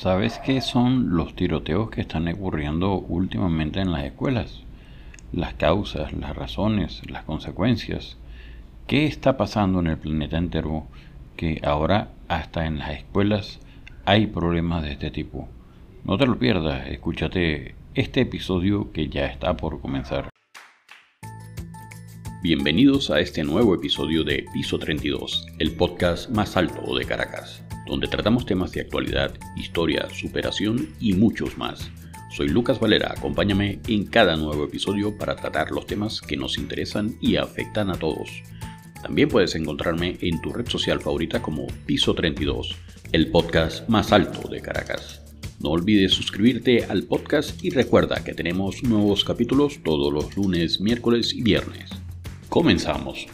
¿Sabes qué son los tiroteos que están ocurriendo últimamente en las escuelas? Las causas, las razones, las consecuencias. ¿Qué está pasando en el planeta entero que ahora hasta en las escuelas hay problemas de este tipo? No te lo pierdas, escúchate este episodio que ya está por comenzar. Bienvenidos a este nuevo episodio de Piso 32, el podcast más alto de Caracas donde tratamos temas de actualidad, historia, superación y muchos más. Soy Lucas Valera, acompáñame en cada nuevo episodio para tratar los temas que nos interesan y afectan a todos. También puedes encontrarme en tu red social favorita como Piso 32, el podcast más alto de Caracas. No olvides suscribirte al podcast y recuerda que tenemos nuevos capítulos todos los lunes, miércoles y viernes. Comenzamos.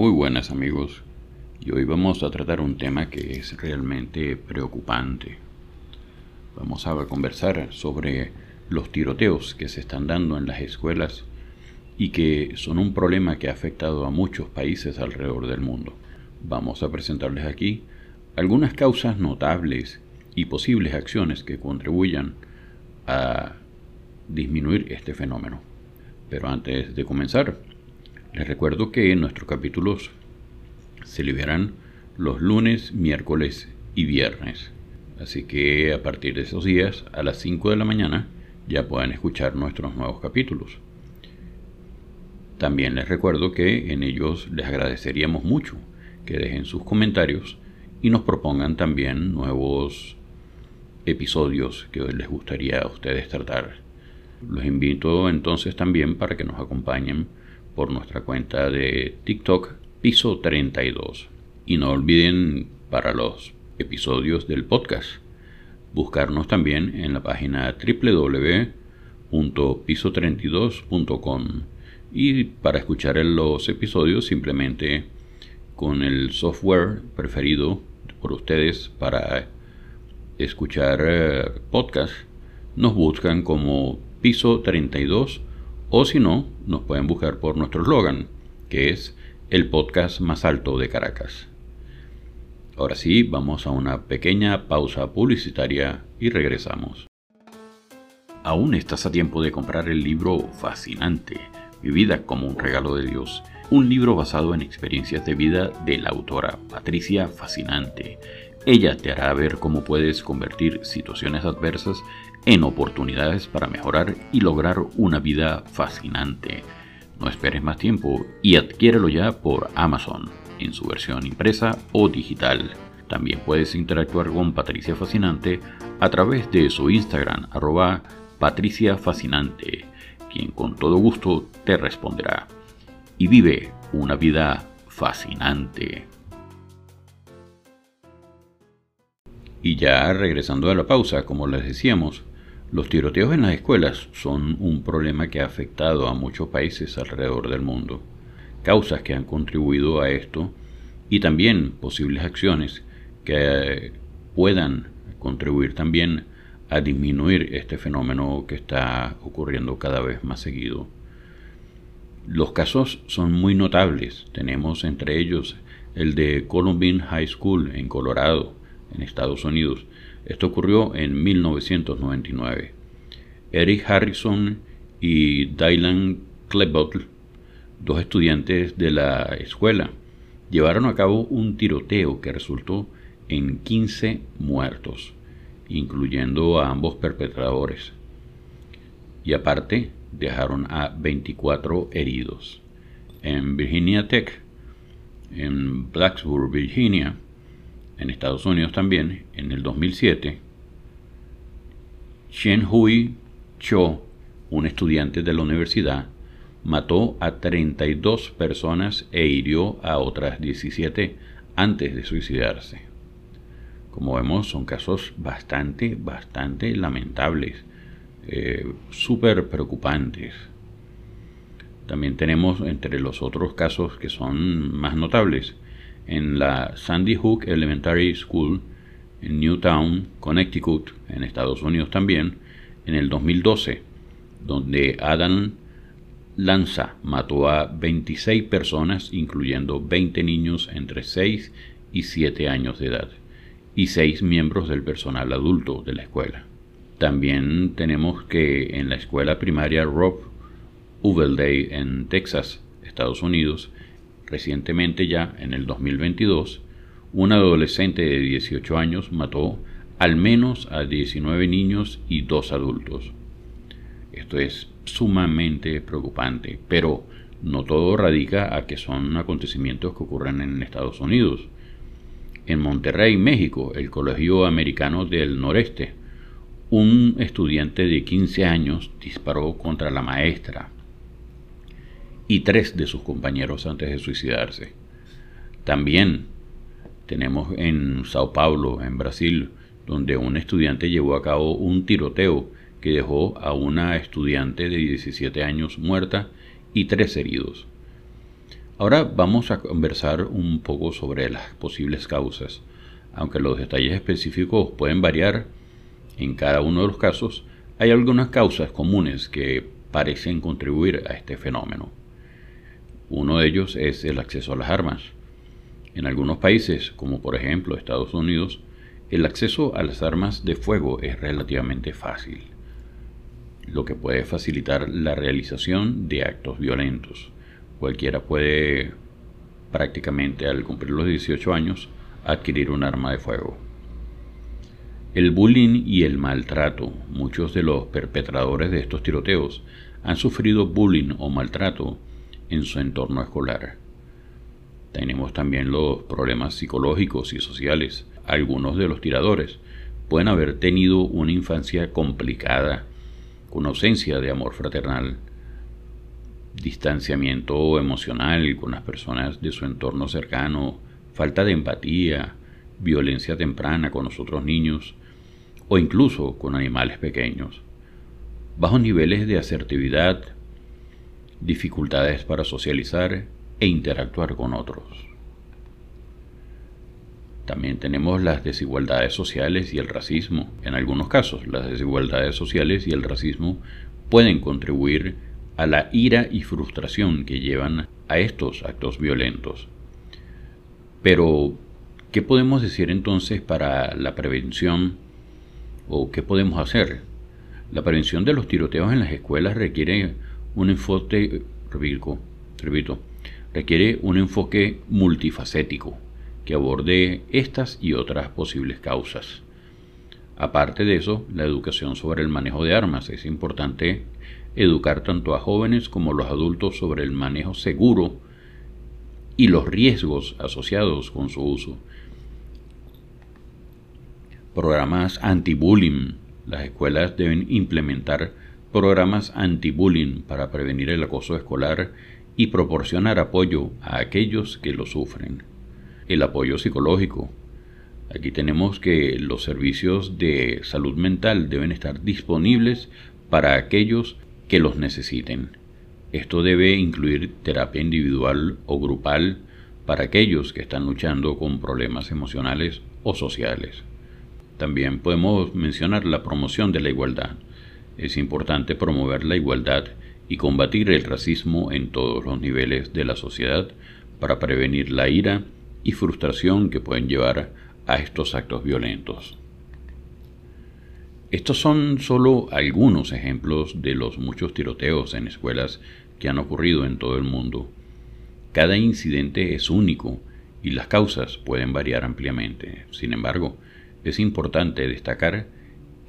Muy buenas amigos, y hoy vamos a tratar un tema que es realmente preocupante. Vamos a conversar sobre los tiroteos que se están dando en las escuelas y que son un problema que ha afectado a muchos países alrededor del mundo. Vamos a presentarles aquí algunas causas notables y posibles acciones que contribuyan a disminuir este fenómeno. Pero antes de comenzar, les recuerdo que nuestros capítulos se liberan los lunes, miércoles y viernes. Así que a partir de esos días, a las 5 de la mañana, ya pueden escuchar nuestros nuevos capítulos. También les recuerdo que en ellos les agradeceríamos mucho que dejen sus comentarios y nos propongan también nuevos episodios que les gustaría a ustedes tratar. Los invito entonces también para que nos acompañen por nuestra cuenta de TikTok piso 32. Y no olviden para los episodios del podcast buscarnos también en la página www.piso32.com y para escuchar los episodios simplemente con el software preferido por ustedes para escuchar eh, podcast nos buscan como piso 32 o si no, nos pueden buscar por nuestro eslogan, que es el podcast más alto de Caracas. Ahora sí, vamos a una pequeña pausa publicitaria y regresamos. Aún estás a tiempo de comprar el libro fascinante, Vivida como un regalo de Dios, un libro basado en experiencias de vida de la autora Patricia Fascinante. Ella te hará ver cómo puedes convertir situaciones adversas en oportunidades para mejorar y lograr una vida fascinante. No esperes más tiempo y adquiérelo ya por Amazon, en su versión impresa o digital. También puedes interactuar con Patricia Fascinante a través de su Instagram, arroba quien con todo gusto te responderá. Y vive una vida fascinante. Y ya regresando a la pausa, como les decíamos, los tiroteos en las escuelas son un problema que ha afectado a muchos países alrededor del mundo. Causas que han contribuido a esto y también posibles acciones que puedan contribuir también a disminuir este fenómeno que está ocurriendo cada vez más seguido. Los casos son muy notables. Tenemos entre ellos el de Columbine High School en Colorado, en Estados Unidos, esto ocurrió en 1999. Eric Harrison y Dylan Klebold, dos estudiantes de la escuela, llevaron a cabo un tiroteo que resultó en 15 muertos, incluyendo a ambos perpetradores. Y aparte, dejaron a 24 heridos. En Virginia Tech, en Blacksburg, Virginia, en Estados Unidos también, en el 2007, Shen Hui Cho, un estudiante de la universidad, mató a 32 personas e hirió a otras 17 antes de suicidarse. Como vemos, son casos bastante, bastante lamentables, eh, súper preocupantes. También tenemos entre los otros casos que son más notables en la Sandy Hook Elementary School en Newtown, Connecticut, en Estados Unidos también, en el 2012, donde Adam Lanza mató a 26 personas, incluyendo 20 niños entre 6 y 7 años de edad, y 6 miembros del personal adulto de la escuela. También tenemos que en la escuela primaria Rob Uvelday en Texas, Estados Unidos, recientemente ya en el 2022, un adolescente de 18 años mató al menos a 19 niños y 2 adultos. Esto es sumamente preocupante, pero no todo radica a que son acontecimientos que ocurren en Estados Unidos. En Monterrey, México, el Colegio Americano del Noreste, un estudiante de 15 años disparó contra la maestra y tres de sus compañeros antes de suicidarse. También tenemos en Sao Paulo, en Brasil, donde un estudiante llevó a cabo un tiroteo que dejó a una estudiante de 17 años muerta y tres heridos. Ahora vamos a conversar un poco sobre las posibles causas. Aunque los detalles específicos pueden variar en cada uno de los casos, hay algunas causas comunes que parecen contribuir a este fenómeno. Uno de ellos es el acceso a las armas. En algunos países, como por ejemplo Estados Unidos, el acceso a las armas de fuego es relativamente fácil, lo que puede facilitar la realización de actos violentos. Cualquiera puede prácticamente al cumplir los 18 años adquirir un arma de fuego. El bullying y el maltrato. Muchos de los perpetradores de estos tiroteos han sufrido bullying o maltrato en su entorno escolar. Tenemos también los problemas psicológicos y sociales. Algunos de los tiradores pueden haber tenido una infancia complicada, con ausencia de amor fraternal, distanciamiento emocional con las personas de su entorno cercano, falta de empatía, violencia temprana con los otros niños o incluso con animales pequeños, bajos niveles de asertividad, dificultades para socializar e interactuar con otros. También tenemos las desigualdades sociales y el racismo. En algunos casos, las desigualdades sociales y el racismo pueden contribuir a la ira y frustración que llevan a estos actos violentos. Pero, ¿qué podemos decir entonces para la prevención o qué podemos hacer? La prevención de los tiroteos en las escuelas requiere un enfoque, requiere un enfoque multifacético que aborde estas y otras posibles causas. Aparte de eso, la educación sobre el manejo de armas. Es importante educar tanto a jóvenes como a los adultos sobre el manejo seguro y los riesgos asociados con su uso. Programas anti-bullying. Las escuelas deben implementar programas anti-bullying para prevenir el acoso escolar y proporcionar apoyo a aquellos que lo sufren. El apoyo psicológico. Aquí tenemos que los servicios de salud mental deben estar disponibles para aquellos que los necesiten. Esto debe incluir terapia individual o grupal para aquellos que están luchando con problemas emocionales o sociales. También podemos mencionar la promoción de la igualdad es importante promover la igualdad y combatir el racismo en todos los niveles de la sociedad para prevenir la ira y frustración que pueden llevar a estos actos violentos. Estos son solo algunos ejemplos de los muchos tiroteos en escuelas que han ocurrido en todo el mundo. Cada incidente es único y las causas pueden variar ampliamente. Sin embargo, es importante destacar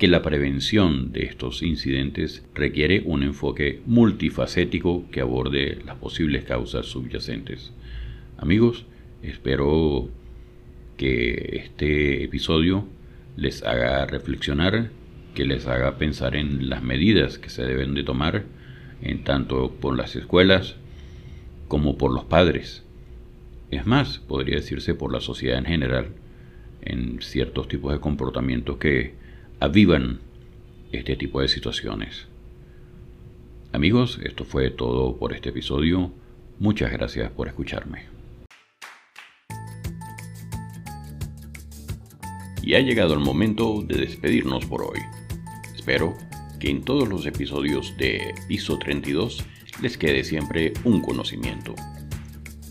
que la prevención de estos incidentes requiere un enfoque multifacético que aborde las posibles causas subyacentes. Amigos, espero que este episodio les haga reflexionar, que les haga pensar en las medidas que se deben de tomar, en tanto por las escuelas como por los padres. Es más, podría decirse por la sociedad en general, en ciertos tipos de comportamientos que avivan este tipo de situaciones. Amigos, esto fue todo por este episodio. Muchas gracias por escucharme. Y ha llegado el momento de despedirnos por hoy. Espero que en todos los episodios de Piso 32 les quede siempre un conocimiento.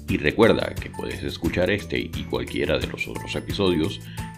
Y recuerda que puedes escuchar este y cualquiera de los otros episodios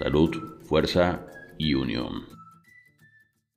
Salud, fuerza y unión.